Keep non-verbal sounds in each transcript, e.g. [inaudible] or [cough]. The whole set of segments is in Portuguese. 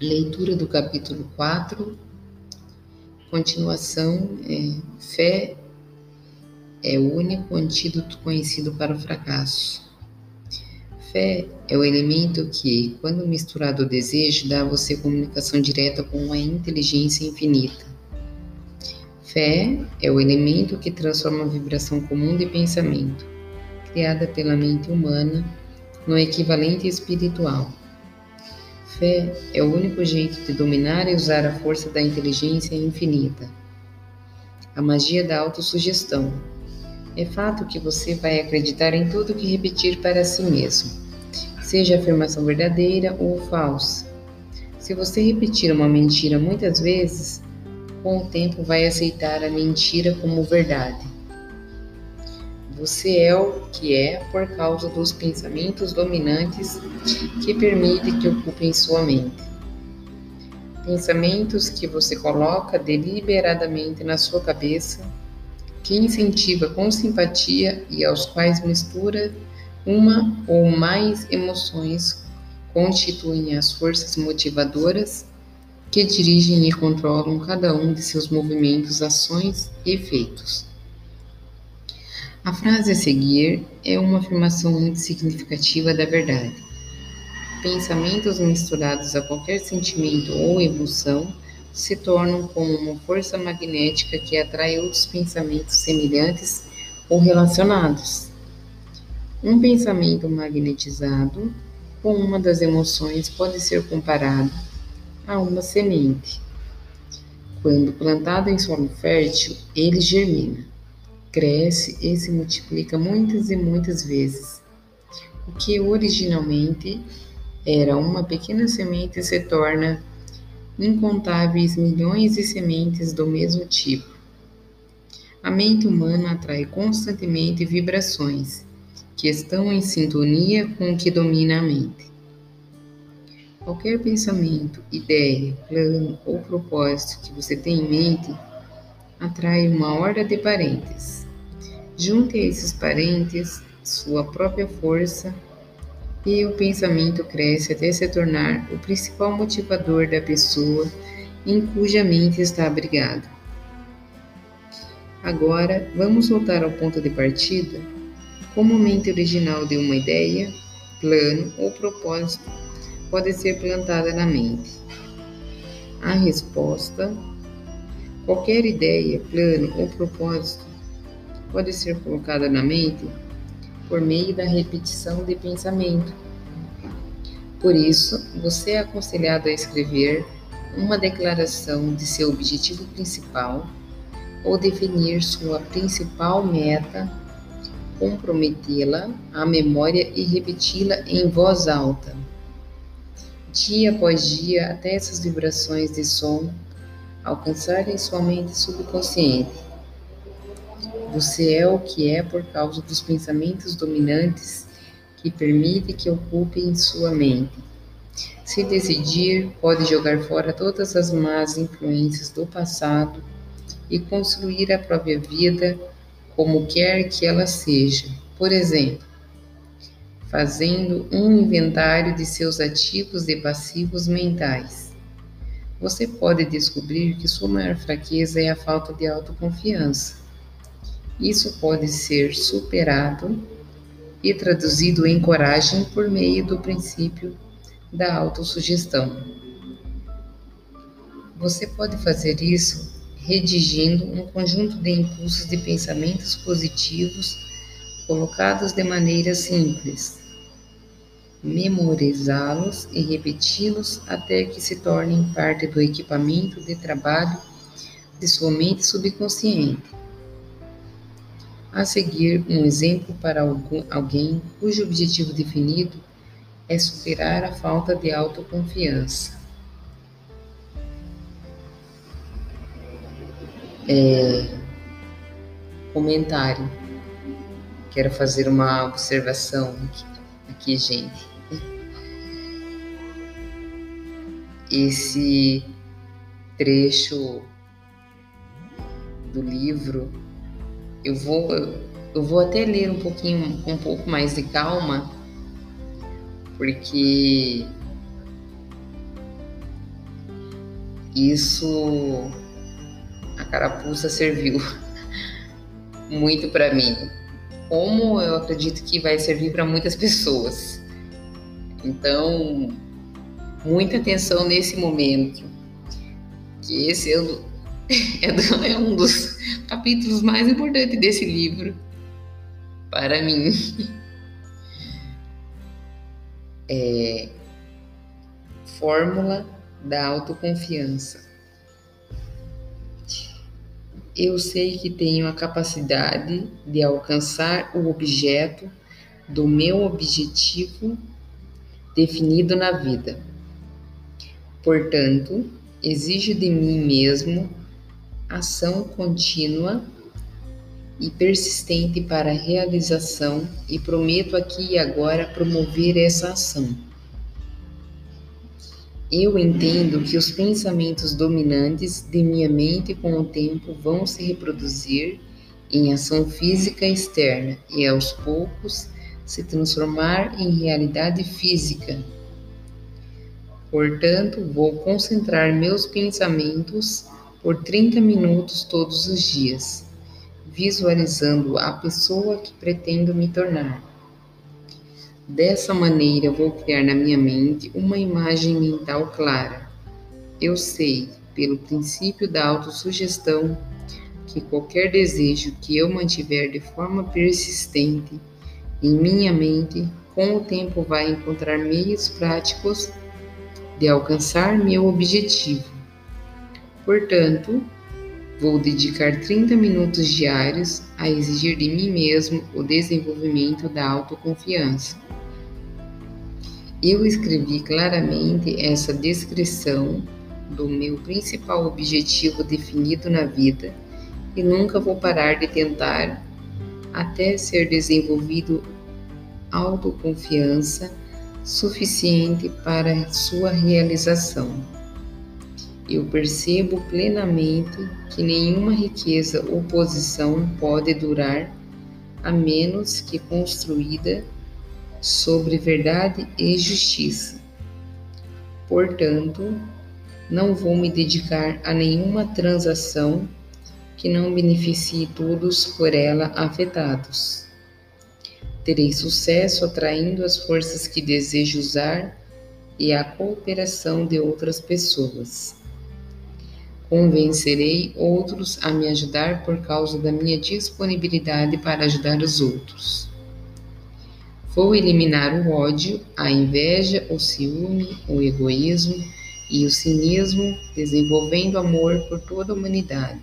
Leitura do capítulo 4, continuação, é, fé é o único antídoto conhecido para o fracasso. Fé é o elemento que, quando misturado ao desejo, dá a você comunicação direta com a inteligência infinita. Fé é o elemento que transforma a vibração comum de pensamento, criada pela mente humana, no equivalente espiritual. Fé é o único jeito de dominar e usar a força da inteligência infinita. A magia da autossugestão. É fato que você vai acreditar em tudo que repetir para si mesmo, seja afirmação verdadeira ou falsa. Se você repetir uma mentira muitas vezes, com o tempo vai aceitar a mentira como verdade. Você é o que é por causa dos pensamentos dominantes que permitem que ocupem sua mente. Pensamentos que você coloca deliberadamente na sua cabeça, que incentiva com simpatia e aos quais mistura uma ou mais emoções, constituem as forças motivadoras que dirigem e controlam cada um de seus movimentos, ações e efeitos. A frase a seguir é uma afirmação muito significativa da verdade. Pensamentos misturados a qualquer sentimento ou emoção se tornam como uma força magnética que atrai outros pensamentos semelhantes ou relacionados. Um pensamento magnetizado com uma das emoções pode ser comparado a uma semente. Quando plantado em solo fértil, ele germina cresce e se multiplica muitas e muitas vezes. O que originalmente era uma pequena semente se torna incontáveis milhões de sementes do mesmo tipo. A mente humana atrai constantemente vibrações que estão em sintonia com o que domina a mente. Qualquer pensamento, ideia, plano ou propósito que você tem em mente atrai uma horda de parentes. Junte a esses parentes sua própria força e o pensamento cresce até se tornar o principal motivador da pessoa em cuja mente está abrigado. Agora, vamos voltar ao ponto de partida. Como a mente original de uma ideia, plano ou propósito pode ser plantada na mente? A resposta: qualquer ideia, plano ou propósito pode ser colocada na mente por meio da repetição de pensamento. Por isso, você é aconselhado a escrever uma declaração de seu objetivo principal ou definir sua principal meta, comprometê-la à memória e repeti-la em voz alta. Dia após dia, até essas vibrações de som alcançarem sua mente subconsciente. Você é o que é por causa dos pensamentos dominantes que permite que ocupem sua mente. Se decidir, pode jogar fora todas as más influências do passado e construir a própria vida como quer que ela seja. Por exemplo, fazendo um inventário de seus ativos e passivos mentais. Você pode descobrir que sua maior fraqueza é a falta de autoconfiança. Isso pode ser superado e traduzido em coragem por meio do princípio da autossugestão. Você pode fazer isso redigindo um conjunto de impulsos de pensamentos positivos colocados de maneira simples, memorizá-los e repeti-los até que se tornem parte do equipamento de trabalho de sua mente subconsciente. A seguir, um exemplo para algum, alguém cujo objetivo definido é superar a falta de autoconfiança. É, comentário. Quero fazer uma observação aqui, aqui, gente. Esse trecho do livro eu vou, eu vou até ler um pouquinho, um pouco mais de calma, porque Isso a carapuça serviu [laughs] muito para mim, como eu acredito que vai servir para muitas pessoas. Então, muita atenção nesse momento, que esse [laughs] é, é, é um dos capítulos mais importantes desse livro para mim. [laughs] É, fórmula da autoconfiança. Eu sei que tenho a capacidade de alcançar o objeto do meu objetivo definido na vida. Portanto, exijo de mim mesmo ação contínua e persistente para realização e prometo aqui e agora promover essa ação. Eu entendo que os pensamentos dominantes de minha mente com o tempo vão se reproduzir em ação física externa e aos poucos se transformar em realidade física. Portanto, vou concentrar meus pensamentos por 30 minutos todos os dias, visualizando a pessoa que pretendo me tornar. Dessa maneira, vou criar na minha mente uma imagem mental clara. Eu sei, pelo princípio da autossugestão, que qualquer desejo que eu mantiver de forma persistente em minha mente, com o tempo vai encontrar meios práticos de alcançar meu objetivo. Portanto, vou dedicar 30 minutos diários a exigir de mim mesmo o desenvolvimento da autoconfiança. Eu escrevi claramente essa descrição do meu principal objetivo definido na vida e nunca vou parar de tentar até ser desenvolvido autoconfiança suficiente para sua realização. Eu percebo plenamente que nenhuma riqueza ou posição pode durar a menos que construída sobre verdade e justiça. Portanto, não vou me dedicar a nenhuma transação que não beneficie todos por ela afetados. Terei sucesso atraindo as forças que desejo usar e a cooperação de outras pessoas. Convencerei outros a me ajudar por causa da minha disponibilidade para ajudar os outros. Vou eliminar o ódio, a inveja, o ciúme, o egoísmo e o cinismo, desenvolvendo amor por toda a humanidade.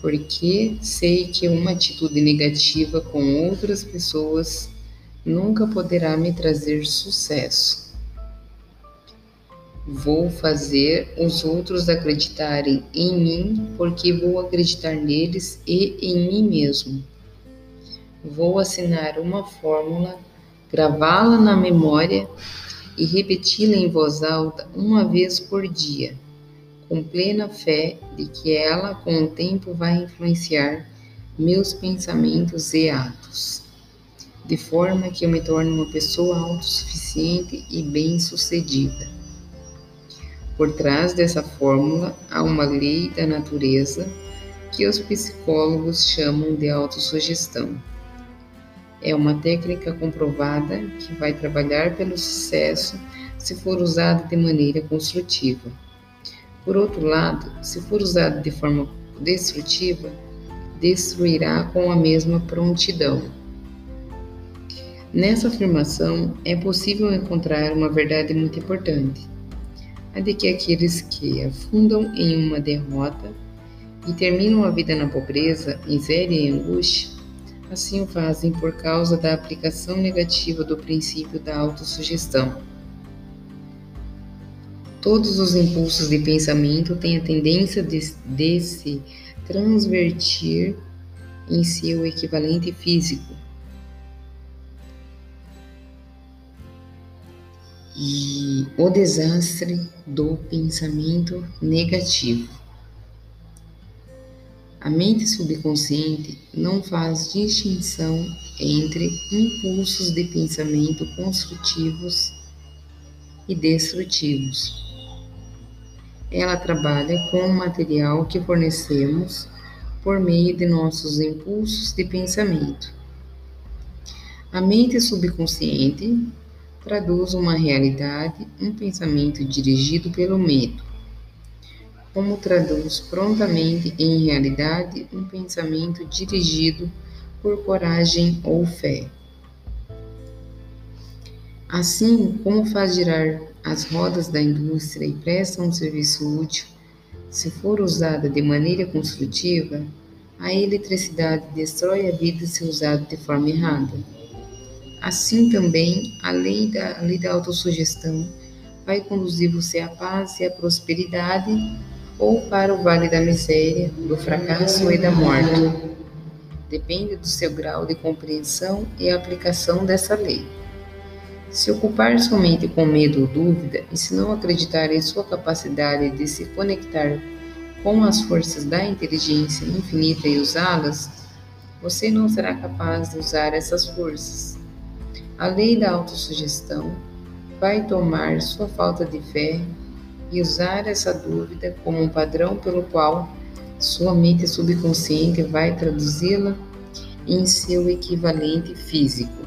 Porque sei que uma atitude negativa com outras pessoas nunca poderá me trazer sucesso. Vou fazer os outros acreditarem em mim, porque vou acreditar neles e em mim mesmo. Vou assinar uma fórmula, gravá-la na memória e repeti-la em voz alta uma vez por dia, com plena fé de que ela, com o tempo, vai influenciar meus pensamentos e atos, de forma que eu me torne uma pessoa autossuficiente e bem-sucedida. Por trás dessa fórmula há uma lei da natureza que os psicólogos chamam de autossugestão. É uma técnica comprovada que vai trabalhar pelo sucesso se for usada de maneira construtiva. Por outro lado, se for usada de forma destrutiva, destruirá com a mesma prontidão. Nessa afirmação, é possível encontrar uma verdade muito importante: a de que aqueles que afundam em uma derrota e terminam a vida na pobreza, miséria e angústia Assim o fazem por causa da aplicação negativa do princípio da autossugestão. Todos os impulsos de pensamento têm a tendência de, de se transvertir em seu equivalente físico. E o desastre do pensamento negativo. A mente subconsciente não faz distinção entre impulsos de pensamento construtivos e destrutivos. Ela trabalha com o material que fornecemos por meio de nossos impulsos de pensamento. A mente subconsciente traduz uma realidade, um pensamento dirigido pelo medo, como traduz prontamente em realidade um pensamento dirigido por coragem ou fé. Assim como faz girar as rodas da indústria e presta um serviço útil, se for usada de maneira construtiva, a eletricidade destrói a vida se usada de forma errada. Assim também, a lei da, a lei da autossugestão vai conduzir você à paz e à prosperidade ou para o vale da miséria, do fracasso e da morte. Depende do seu grau de compreensão e aplicação dessa lei. Se ocupar somente com medo ou dúvida, e se não acreditar em sua capacidade de se conectar com as forças da inteligência infinita e usá-las, você não será capaz de usar essas forças. A lei da autossugestão vai tomar sua falta de fé e usar essa dúvida como um padrão pelo qual sua mente subconsciente vai traduzi-la em seu equivalente físico.